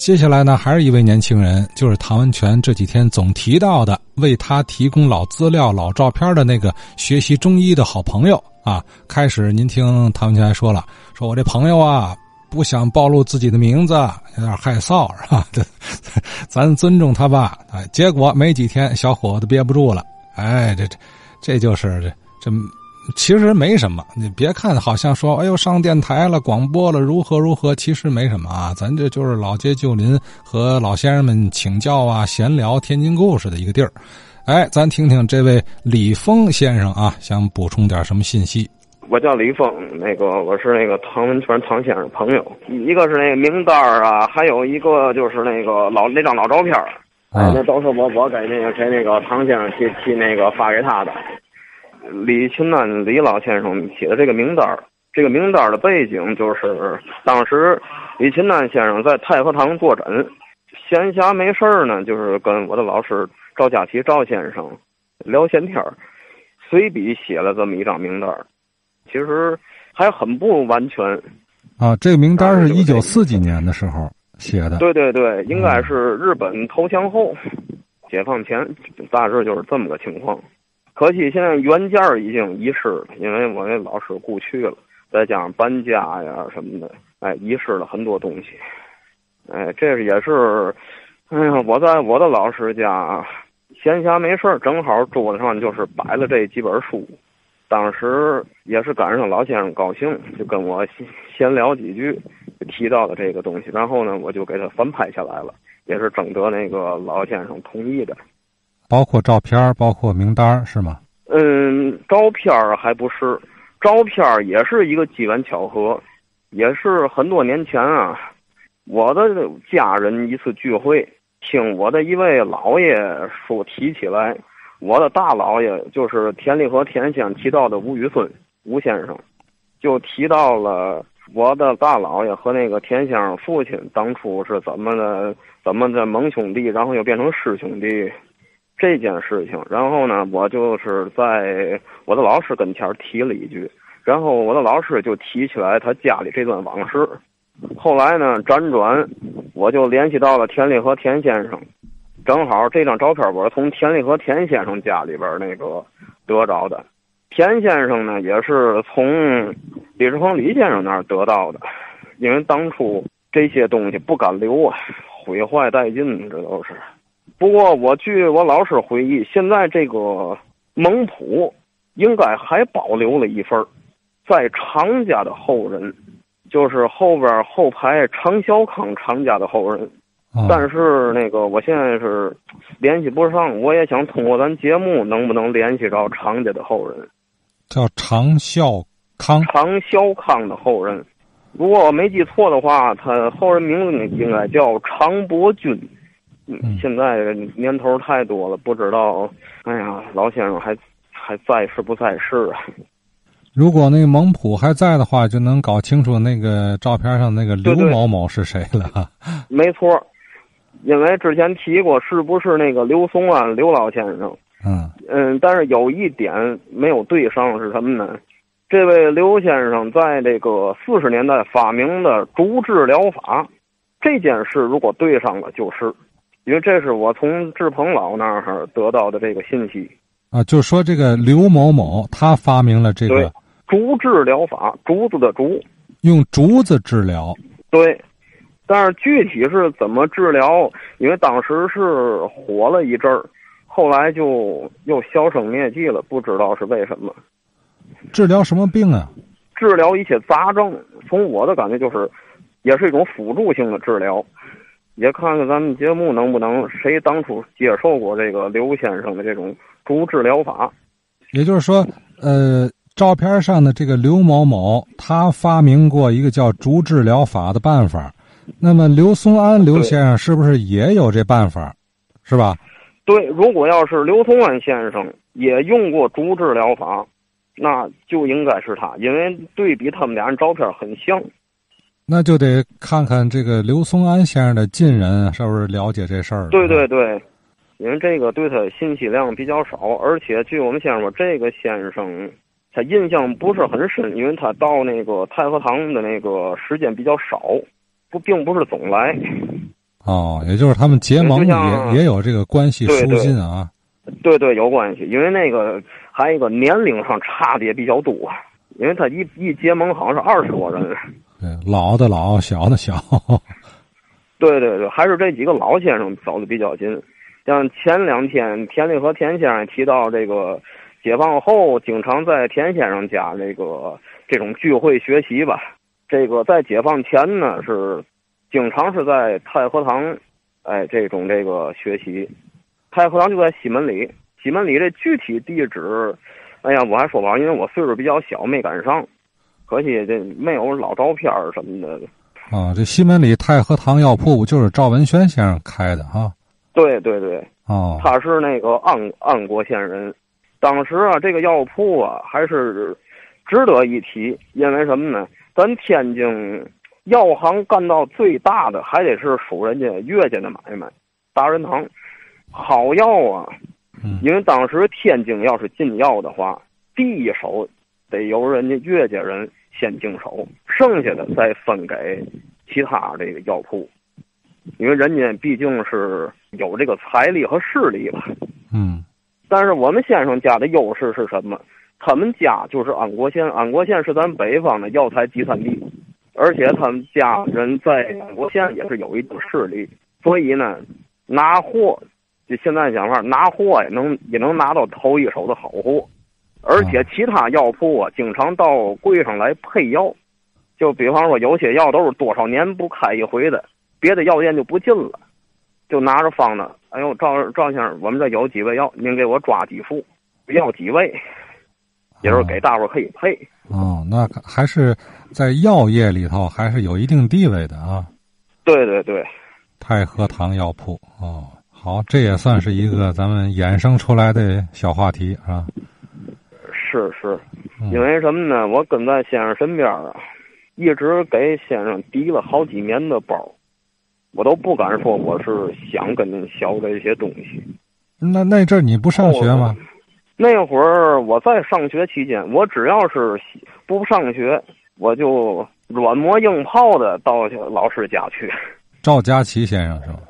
接下来呢，还是一位年轻人，就是唐文全这几天总提到的，为他提供老资料、老照片的那个学习中医的好朋友啊。开始您听唐文全说了，说我这朋友啊，不想暴露自己的名字，有点害臊，是吧？咱尊重他吧。哎，结果没几天，小伙子憋不住了，哎，这这，这就是这这。其实没什么，你别看好像说，哎呦上电台了、广播了，如何如何，其实没什么啊。咱这就是老街旧邻，和老先生们请教啊、闲聊天津故事的一个地儿。哎，咱听听这位李峰先生啊，想补充点什么信息？我叫李峰，那个我是那个唐文全唐先生朋友，一个是那个名单啊，还有一个就是那个老那张老照片哎，那都是我我给那个给那个唐先生去去那个发给他的。李勤南李老先生写的这个名单这个名单的背景就是，当时李勤南先生在太和堂坐诊，闲暇没事儿呢，就是跟我的老师赵家琪赵先生聊闲天儿，随笔写了这么一张名单其实还很不完全。啊，这个名单是一九四几年的时候写的。对对对，应该是日本投降后，解放前，大致就是这么个情况。可惜现在原件已经遗失了，因为我那老师故去了，再加上搬家呀什么的，哎，遗失了很多东西。哎，这也是，哎呀，我在我的老师家闲暇没事正好桌子上就是摆了这几本书。当时也是赶上老先生高兴，就跟我闲聊几句，提到的这个东西，然后呢，我就给他翻拍下来了，也是征得那个老先生同意的。包括照片，包括名单，是吗？嗯，照片还不是，照片也是一个机缘巧合，也是很多年前啊，我的家人一次聚会，听我的一位姥爷说提起来，我的大姥爷就是田立和田先提到的吴宇孙吴先生，就提到了我的大姥爷和那个田先生父亲当初是怎么的，怎么的盟兄弟，然后又变成师兄弟。这件事情，然后呢，我就是在我的老师跟前提了一句，然后我的老师就提起来他家里这段往事。后来呢，辗转我就联系到了田立和田先生，正好这张照片我是从田立和田先生家里边那个得着的。田先生呢，也是从李志鹏李先生那儿得到的，因为当初这些东西不敢留啊，毁坏殆尽，这都是。不过，我据我老师回忆，现在这个蒙普应该还保留了一份在常家的后人，就是后边后排常小康常家的后人。但是那个，我现在是联系不上，我也想通过咱节目，能不能联系着常家的后人？叫常孝康。常孝康的后人，如果我没记错的话，他后人名字应该叫常伯钧。现在年头太多了，不知道。哎呀，老先生还还在世不在世啊？如果那个蒙普还在的话，就能搞清楚那个照片上那个刘某某是谁了。没错，因为之前提过，是不是那个刘松安刘老先生？嗯嗯，但是有一点没有对上是什么呢？这位刘先生在这个四十年代发明的竹治疗法，这件事如果对上了，就是。因为这是我从志鹏老那儿得到的这个信息，啊，就说这个刘某某他发明了这个竹治疗法，竹子的竹，用竹子治疗。对，但是具体是怎么治疗？因为当时是火了一阵儿，后来就又销声灭迹了，不知道是为什么。治疗什么病啊？治疗一些杂症。从我的感觉就是，也是一种辅助性的治疗。也看看咱们节目能不能谁当初接受过这个刘先生的这种竹治疗法，也就是说，呃，照片上的这个刘某某他发明过一个叫竹治疗法的办法，那么刘松安刘先生是不是也有这办法，是吧？对，如果要是刘松安先生也用过竹治疗法，那就应该是他，因为对比他们俩人照片很像。那就得看看这个刘松安先生的近人是不是了解这事儿。对对对，因为这个对他信息量比较少，而且据我们先生说，这个先生他印象不是很深，因为他到那个太和堂的那个时间比较少，不并不是总来。哦，也就是他们结盟也也有这个关系疏近啊。对对，有关系，因为那个还有一个年龄上差的也比较多，因为他一一结盟好像是二十多人。对，老的老，小的小。对对对，还是这几个老先生走的比较近。像前两天田立和田先生提到这个，解放后经常在田先生家这个这种聚会学习吧。这个在解放前呢是，经常是在太和堂，哎，这种这个学习。太和堂就在西门里，西门里这具体地址，哎呀，我还说不好，因为我岁数比较小，没赶上。可惜这没有老照片什么的。啊，这西门里太和堂药铺就是赵文轩先生开的哈。对对对，哦，他是那个安安国县人。当时啊，这个药铺啊还是值得一提，因为什么呢？咱天津药行干到最大的，还得是属人家岳家的买卖，大仁堂。好药啊，因为当时天津要是进药的话，第一手得由人家岳家人先净手，剩下的再分给其他这个药铺，因为人家毕竟是有这个财力和势力吧。嗯，但是我们先生家的优势是什么？他们家就是安国县，安国县是咱北方的药材集散地，而且他们家人在安国县也是有一定势力，所以呢，拿货。就现在想法，拿货也能也能拿到头一手的好货，而且其他药铺啊，经常到柜上来配药。就比方说，有些药都是多少年不开一回的，别的药店就不进了，就拿着方子。哎呦，赵赵先生，我们这有几味药，您给我抓几副，要几味，也是给大伙可以配。哦，那还是在药业里头还是有一定地位的啊。对对对，太和堂药铺哦。好，这也算是一个咱们衍生出来的小话题啊。是是，因为什么呢？我跟在先生身边啊，一直给先生提了好几年的包，我都不敢说我是想跟您学这些东西。那那阵你不上学吗？那会儿我在上学期间，我只要是不上学，我就软磨硬泡的到老师家去。赵家琪先生是吗？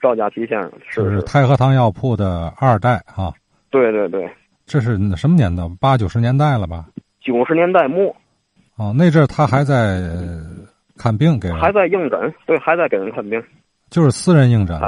赵家琪先生是是太和堂药铺的二代啊。对对对，这是什么年代？八九十年代了吧？九十年代末。哦，那阵他还在看病给人，还在应诊，对，还在给人看病，就是私人应诊。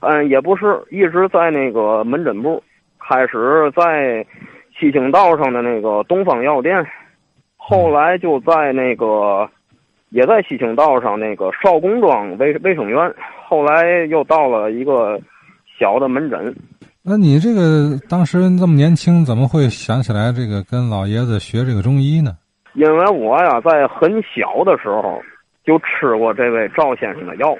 嗯，也不是，一直在那个门诊部，开始在西青道上的那个东方药店，后来就在那个。也在西青道上那个少公庄卫卫生院，后来又到了一个小的门诊。那你这个当时这么年轻，怎么会想起来这个跟老爷子学这个中医呢？因为我呀，在很小的时候就吃过这位赵先生的药，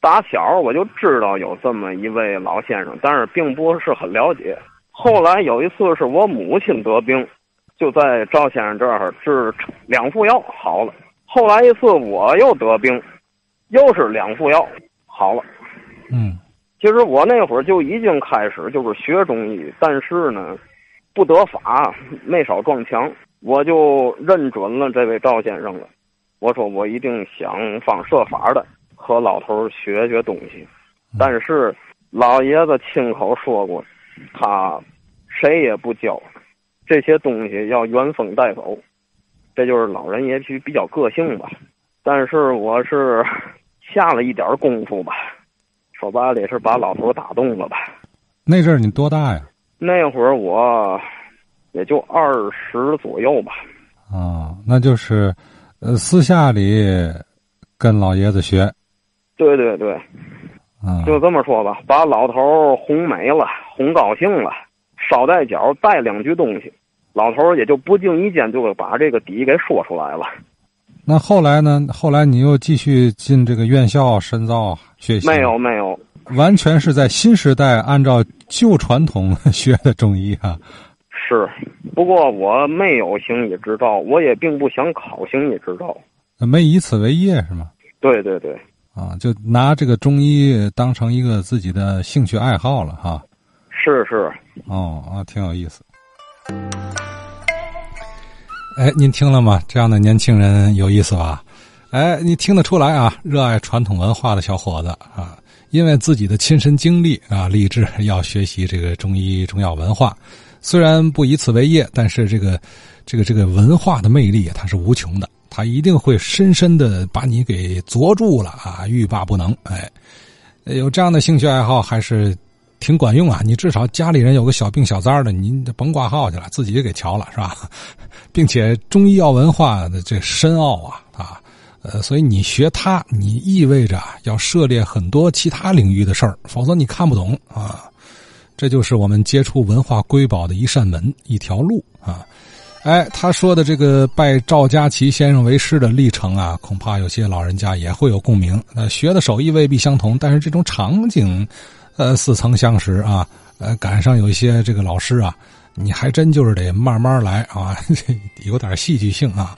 打小我就知道有这么一位老先生，但是并不是很了解。后来有一次是我母亲得病，就在赵先生这儿治两副药好了。后来一次我又得病，又是两副药好了。嗯，其实我那会儿就已经开始就是学中医，但是呢，不得法，没少撞墙。我就认准了这位赵先生了。我说我一定想方设法的和老头学学东西。但是老爷子亲口说过，他谁也不教，这些东西要原封带走。这就是老人也许比较个性吧，但是我是 下了一点功夫吧，说白了是把老头打动了吧。那阵儿你多大呀？那会儿我也就二十左右吧。啊，那就是呃私下里跟老爷子学。对对对，啊，就这么说吧，把老头哄美了，哄高兴了，捎带脚带两句东西。老头也就不经意间就把这个底给说出来了。那后来呢？后来你又继续进这个院校深造学习？没有，没有，完全是在新时代按照旧传统学的中医啊。是，不过我没有行医执照，我也并不想考行医执照。没以此为业是吗？对对对。啊，就拿这个中医当成一个自己的兴趣爱好了哈。是是。哦啊，挺有意思。哎，您听了吗？这样的年轻人有意思吧？哎，你听得出来啊？热爱传统文化的小伙子啊，因为自己的亲身经历啊，立志要学习这个中医中药文化。虽然不以此为业，但是这个这个这个文化的魅力啊它是无穷的，它一定会深深的把你给捉住了啊，欲罢不能。哎，有这样的兴趣爱好还是挺管用啊。你至少家里人有个小病小灾的，您甭挂号去了，自己给瞧了是吧？并且中医药文化的这深奥啊。呃，所以你学它，你意味着要涉猎很多其他领域的事儿，否则你看不懂啊。这就是我们接触文化瑰宝的一扇门，一条路啊。哎，他说的这个拜赵家齐先生为师的历程啊，恐怕有些老人家也会有共鸣。呃，学的手艺未必相同，但是这种场景，呃，似曾相识啊。呃，赶上有一些这个老师啊，你还真就是得慢慢来啊，有点戏剧性啊。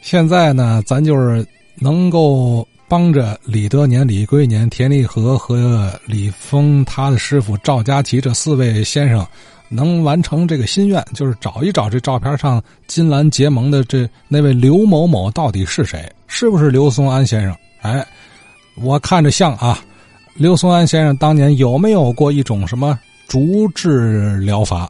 现在呢，咱就是能够帮着李德年、李桂年、田立和和李峰他的师傅赵家齐这四位先生，能完成这个心愿，就是找一找这照片上金兰结盟的这那位刘某某到底是谁？是不是刘松安先生？哎，我看着像啊。刘松安先生当年有没有过一种什么竹治疗法？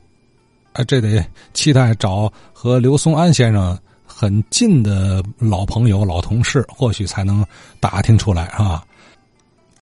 哎，这得期待找和刘松安先生。很近的老朋友、老同事，或许才能打听出来啊。